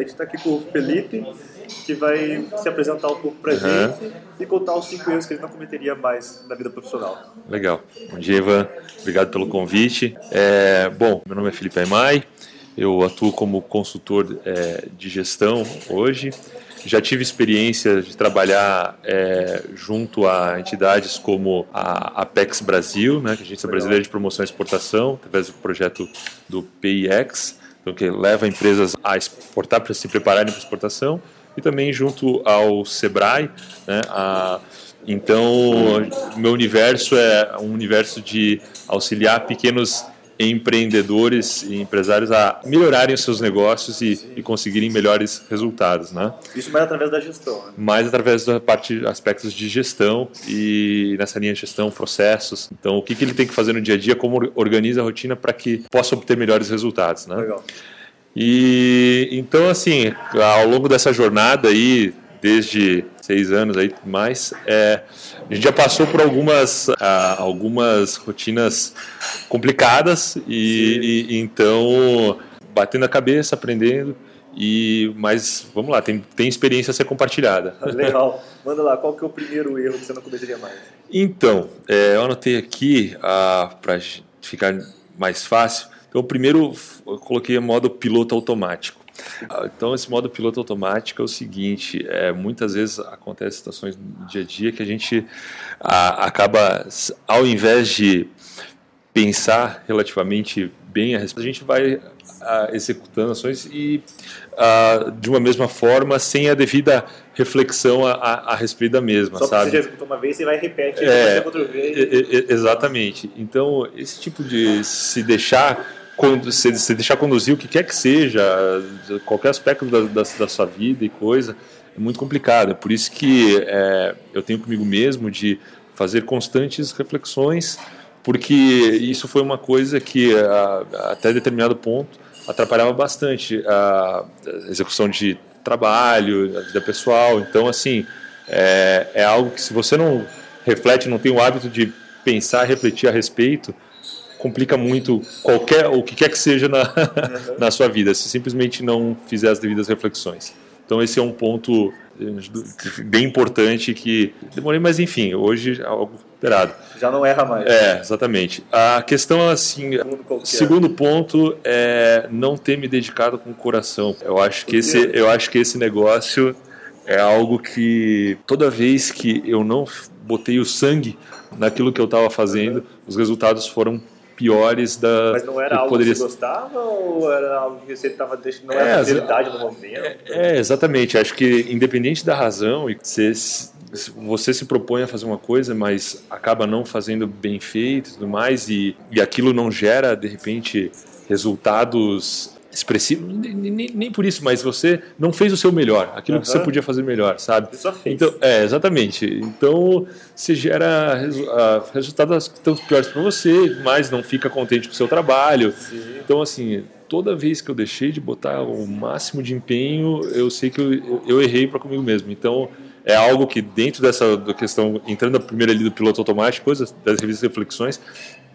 gente está aqui com o Felipe, que vai se apresentar um pouco pra Uhum. gente e contar os cinco erros que ele não cometeria mais na vida profissional. Legal. Bom dia, Ivan. Obrigado pelo convite. É, bom, meu nome é Felipe Aimai. Eu atuo como consultor é, de gestão hoje. Já tive experiência de trabalhar é, junto a entidades como a Apex Brasil, né, que é a Agência. Brasileira de Promoção e Exportação, através do projeto do PIX, então, que leva empresas a exportar para se prepararem para exportação, e também junto ao Sebrae, né, a então, meu universo é um universo de auxiliar pequenos empreendedores e empresários a melhorarem os seus negócios e, e conseguirem melhores resultados, né? Isso mais através da gestão. Né? Mais através da parte aspectos de gestão e nessa linha de gestão processos. Então, o que, que ele tem que fazer no dia a dia, como or- organiza a rotina para que possa obter melhores resultados, né? Legal. E então, assim, ao longo dessa jornada aí, desde seis anos aí mais, é, a gente já passou por algumas, ah, algumas rotinas complicadas e, e- então batendo a cabeça, aprendendo. E mas vamos lá, tem, tem experiência a ser compartilhada. Legal. Manda lá, qual que é o primeiro erro que você não cometeria mais? Então, é, eu anotei aqui para ficar mais fácil. Então, primeiro eu coloquei modo piloto automático. Ah, Então, esse modo piloto automático é o seguinte: é, muitas vezes acontecem situações no dia a dia que a gente ah, acaba, ao invés de pensar relativamente bem a respeito, a gente vai ah, executando ações e ah, de uma mesma forma, sem a devida reflexão a, a, a respeito da mesma, Só sabe? você já executou uma vez, você vai e repete, É, outra vez. E- e- Exatamente. Então, esse tipo de se deixar, se, deixar conduzir o que quer que seja, qualquer aspecto da, da, da sua vida e coisa, é muito complicado. É por isso que é, eu tenho comigo mesmo de fazer constantes reflexões, porque isso foi uma coisa que, a- até determinado ponto, atrapalhava bastante a execução de trabalho, a vida pessoal. Então, assim, é, é algo que se você não reflete, não tem o hábito de pensar, refletir a respeito, complica muito qualquer o que quer que seja na, na sua vida, se simplesmente não fizer as devidas reflexões. Então esse é um ponto eh, bem importante que demorei, mas enfim, hoje é algo superado. Já não erra mais. É, exatamente. A questão assim, Segundo. Segundo ponto é não ter me dedicado com o coração. Eu acho que esse, eu acho que esse negócio é algo que toda vez que eu não botei o sangue naquilo que eu estava fazendo, os resultados foram piores da Mas não era algo poderia que você gostava ou era algo que você estava deixando, não É, era às- prioridade no momento? É, exatamente. Acho que independente da razão, e você, você se propõe a fazer uma coisa, mas acaba não fazendo bem feito e tudo mais, e, e aquilo não gera, de repente, resultados expressivos, nem, nem- por isso, mas você não fez o seu melhor, aquilo que você podia fazer melhor, sabe? Você só fez. Então, é, exatamente. Então, você gera resu- ah, resultados que estão piores para você, mas não fica contente com o seu trabalho. Sim. Então, assim, toda vez que eu deixei de botar o máximo de empenho, eu sei que eu, eu- errei para comigo mesmo. Então, é algo que dentro dessa questão, entrando na primeira ali do piloto automático, coisas das revistas reflexões,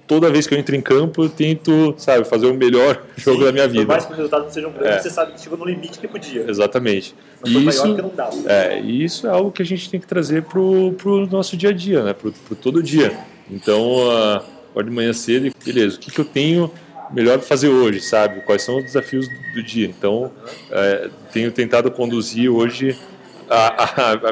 toda vez que eu entro em campo, eu tento, sabe, fazer o melhor jogo da minha Por vida. mais que os resultados não sejam grandes, É. você sabe que chegou no limite que podia. Exatamente. Não foi E maior isso, que não dava. é, e isso é algo que a gente tem que trazer pro, pro nosso dia a dia, né? Pro, pro todo dia. Então, uh, acordo de manhã cedo e, beleza, o que, que eu tenho melhor para fazer hoje, sabe? Quais são os desafios do dia? Então, é, tenho tentado conduzir hoje a, a, a,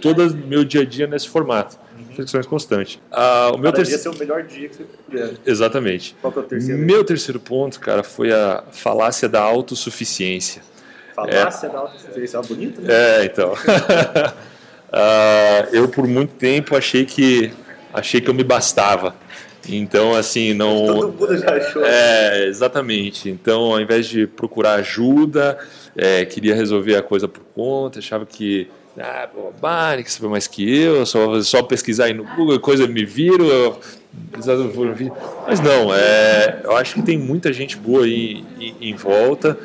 todo o meu dia a dia nesse formato. Reflexões constantes. Ah, o meu terceiro... ser o melhor dia que você puder. Exatamente. Qual é o terceiro? Meu terceiro ponto, cara, foi a falácia da autossuficiência. Falácia da autossuficiência. É bonito, né? É, então. Ah, eu por muito tempo achei que achei que eu me bastava. Então, assim, não. Todo mundo já achou. É, exatamente. Então, ao invés de procurar ajuda, é, queria resolver a coisa por conta, achava que ah, bobagem, que sabe mais que eu, só, só pesquisar aí no Google, coisa me viro, eu, mas não, é, eu acho que tem muita gente boa aí em, em volta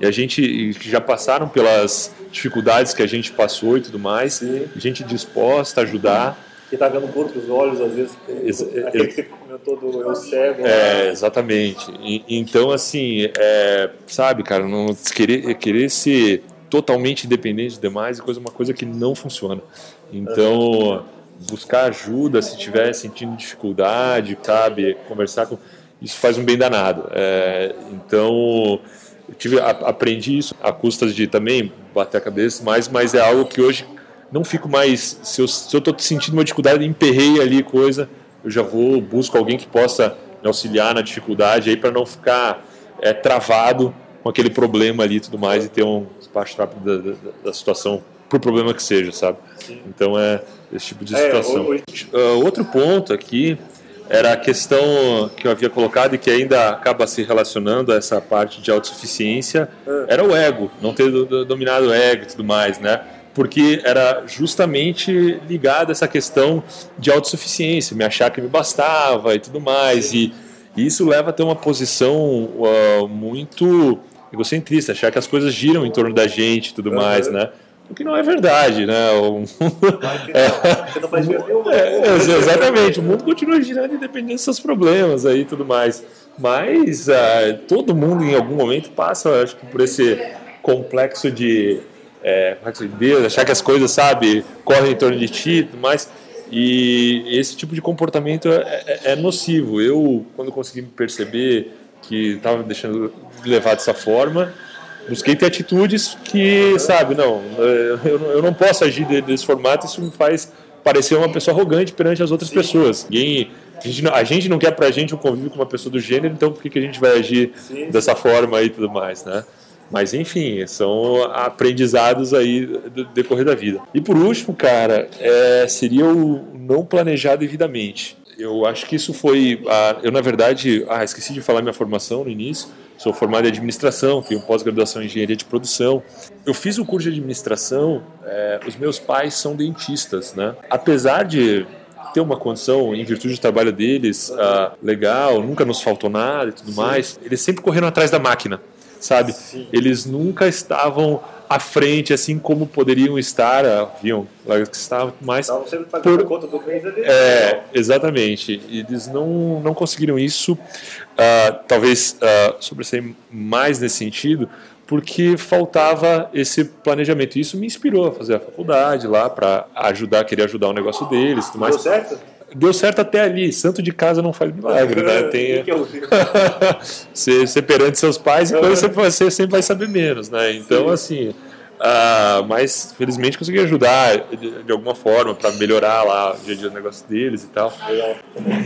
e a gente que já passaram pelas dificuldades que a gente passou e tudo mais, Sim. gente disposta a ajudar. que tá vendo com outros olhos, às vezes, Ex- aquele que você comentou do eu cego. É, exatamente. E- então, assim, é, sabe, cara, não querer, querer ser totalmente independente dos demais é coisa, uma coisa que não funciona. Então, buscar ajuda se estiver sentindo dificuldade, sabe, conversar com. Isso faz um bem danado. É, então, tive, a- aprendi isso a custas de também bater a cabeça, mas, mas é algo que hoje não fico mais. Se eu, tô sentindo uma dificuldade, emperrei ali coisa, eu já vou, busco alguém que possa me auxiliar na dificuldade aí para não ficar é, travado com aquele problema ali e tudo mais e ter um despacho rápido da, da, da situação, por problema que seja, sabe? Então é esse tipo de É, situação. hoje- Ah, outro ponto aqui era a questão que eu havia colocado e que ainda acaba se relacionando a essa parte de autossuficiência, era o ego, não ter do- do- dominado o ego e tudo mais, né? Porque era justamente ligado a essa questão de autossuficiência, me achar que me bastava e tudo mais. E, e isso leva a ter uma posição ah, muito egocentrista, achar que as coisas giram em torno da gente e tudo mais, né? O que não é verdade, né? O Você não faz diferença nenhuma. é, ex- exatamente, o mundo continua girando independente dos seus problemas aí e tudo mais. Mas ah, todo mundo em algum momento passa, acho que, por esse complexo de, é, é diz? Deus, achar que as coisas, sabe, correm em torno de ti e tudo mais. E esse tipo de comportamento é, é- é nocivo. Eu, quando consegui me perceber que estava me deixando levar dessa forma, busquei ter atitudes que, sabe, não, eh, eu, não- posso agir de- desse formato, isso me faz parecer uma pessoa arrogante perante as outras pessoas. Ninguém, a, gente não, a gente não quer pra gente um convívio com uma pessoa do gênero, então por que, que a gente vai agir Sim. dessa forma e tudo mais, né? Mas enfim, são aprendizados aí do decorrer da vida. E por último, cara, é, seria o não planejar devidamente. Eu acho que isso foi. ah, eu, na verdade, ah, esqueci de falar minha formação no início. Sou formado em administração, tenho pós-graduação em engenharia de produção. Eu fiz o curso de administração, eh, os meus pais são dentistas, né? Apesar de ter uma condição, em virtude do trabalho deles, ah, legal, nunca nos faltou nada e tudo mais, eles sempre correram atrás da máquina, sabe? Sim. Eles nunca estavam à frente, assim como poderiam estar, ah, viam, lá que estavam mais Estavam sempre pagando Por- conta do mês ali. é, exatamente. Eles não, não conseguiram isso, ah, talvez ah, sobressair mais nesse sentido, porque faltava esse planejamento. Isso me inspirou a fazer a faculdade lá para ajudar, querer ajudar o negócio deles, tudo mais. Deu certo? Deu certo até ali. Santo de casa não faz milagre, né? O Tem, que que eu vi? ser, ser perante seus pais e Uhum. coisa sempre, você sempre vai saber menos, né? Então, assim, ah, mas felizmente consegui ajudar de, de alguma forma para melhorar lá o dia a dia do negócio deles e tal.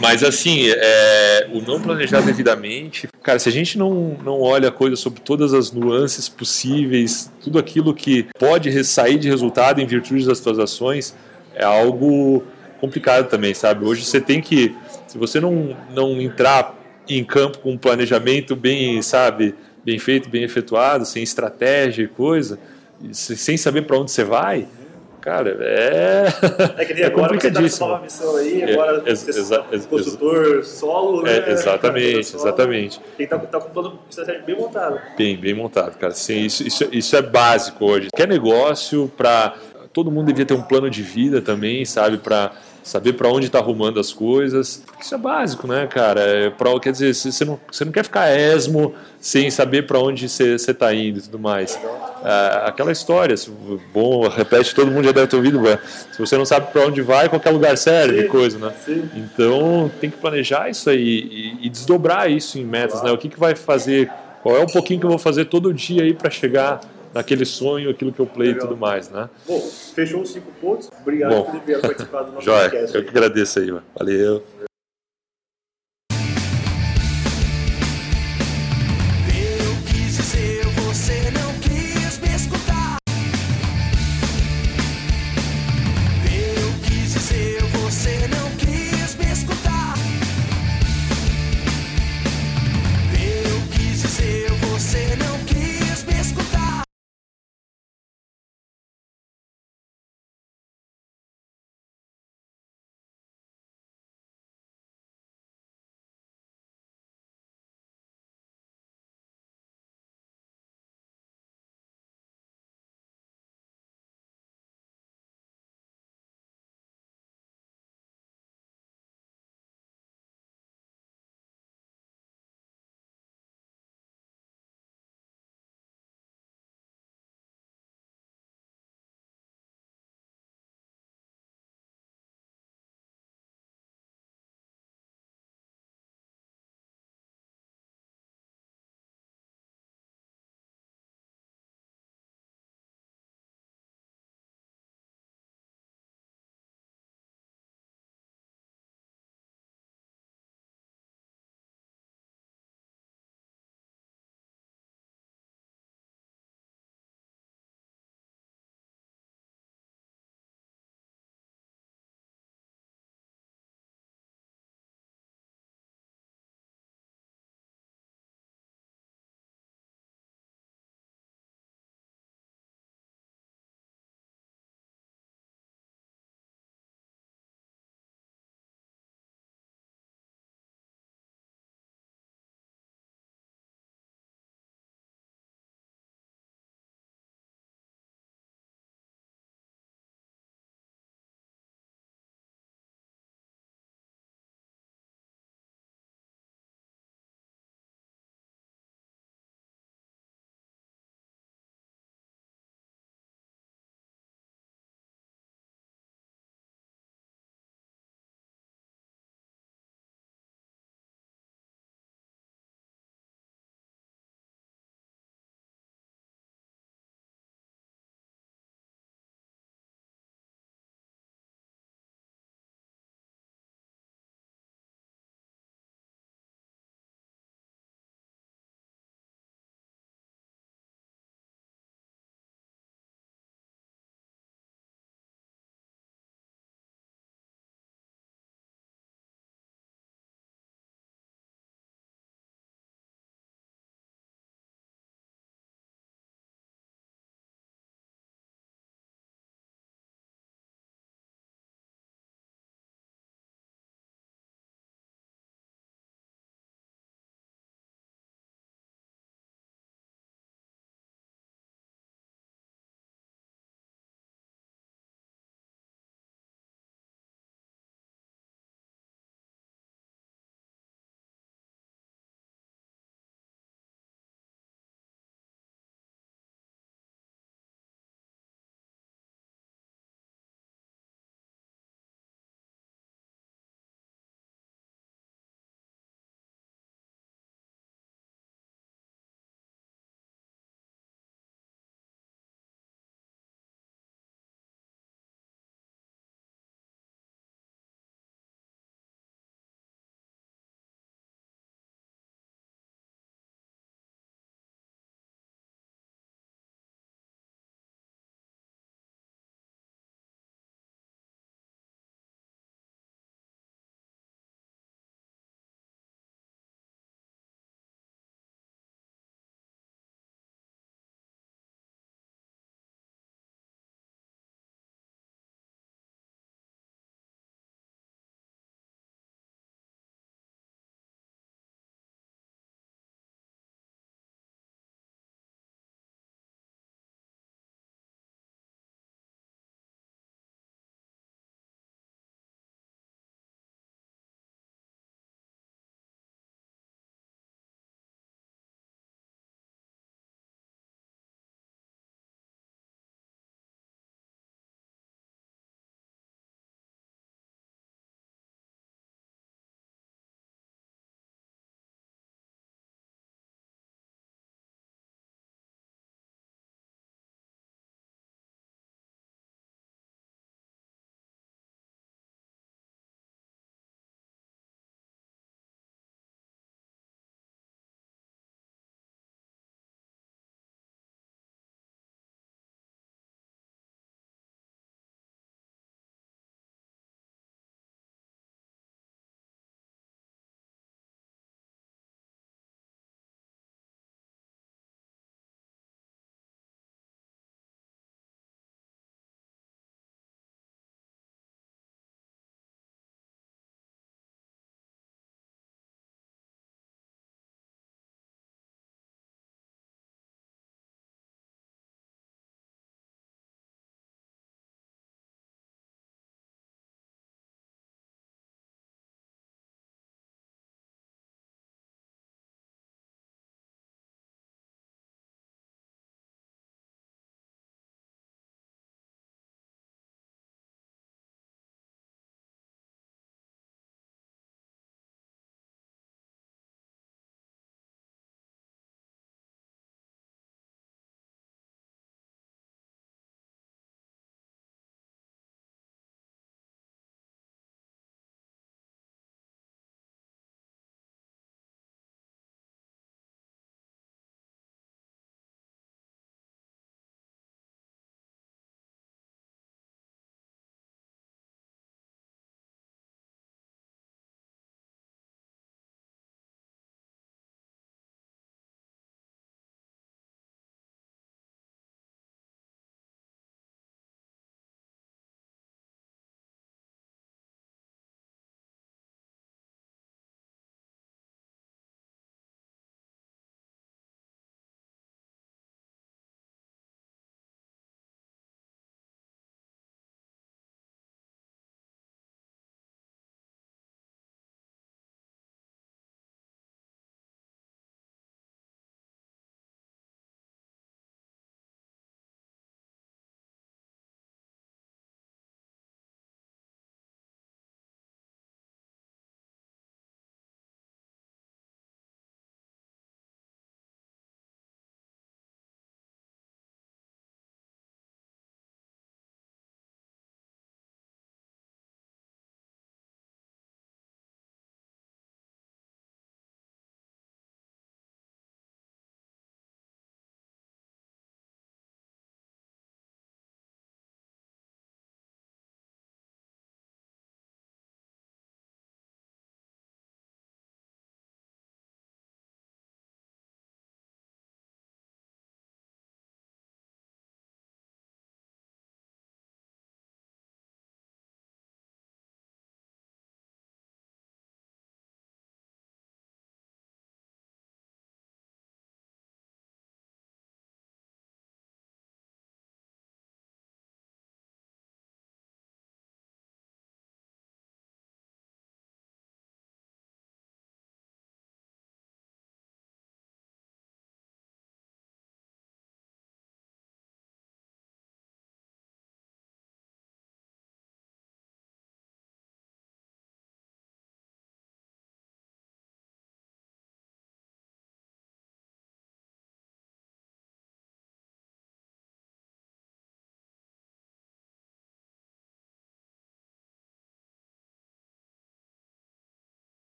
Mas assim, é, o não planejar devidamente, cara, se a gente não, não olha a coisa sobre todas as nuances possíveis, tudo aquilo que pode sair de resultado em virtude das suas ações, é algo complicado também, sabe? Hoje você tem que, se você não, não entrar em campo com um planejamento bem, sabe, bem feito, bem efetuado, sem estratégia e coisa, se- sem saber para onde você vai, cara, é, É que nem é agora você tá com uma missão aí, É, agora ex- você é consultor solo, né? É, exatamente, Solo. exatamente. Tem que estar tá, com todo o estratégia bem montado. Bem, bem montado, cara. Sim, isso, isso, isso é básico hoje. Quer negócio para todo mundo devia ter um plano de vida também, sabe, para saber para onde está arrumando as coisas. Isso é básico, né, cara? É pra, quer dizer, você não, você não quer ficar esmo sem saber para onde você está indo e tudo mais. Ah, aquela história, se- bom, repete, todo mundo já deve ter ouvido, se você não sabe para onde vai, qualquer lugar serve, Sim, coisa, né? sim. Então tem que planejar isso aí e, e desdobrar isso em metas, né? O que, que vai fazer, qual é o pouquinho que eu vou fazer todo dia aí para chegar naquele sonho, aquilo que eu play e tudo mais, né? Bom, fechou os cinco pontos. Obrigado Bom. por ter vindo participar do nosso Joia, podcast. eu que agradeço aí, mano. Valeu.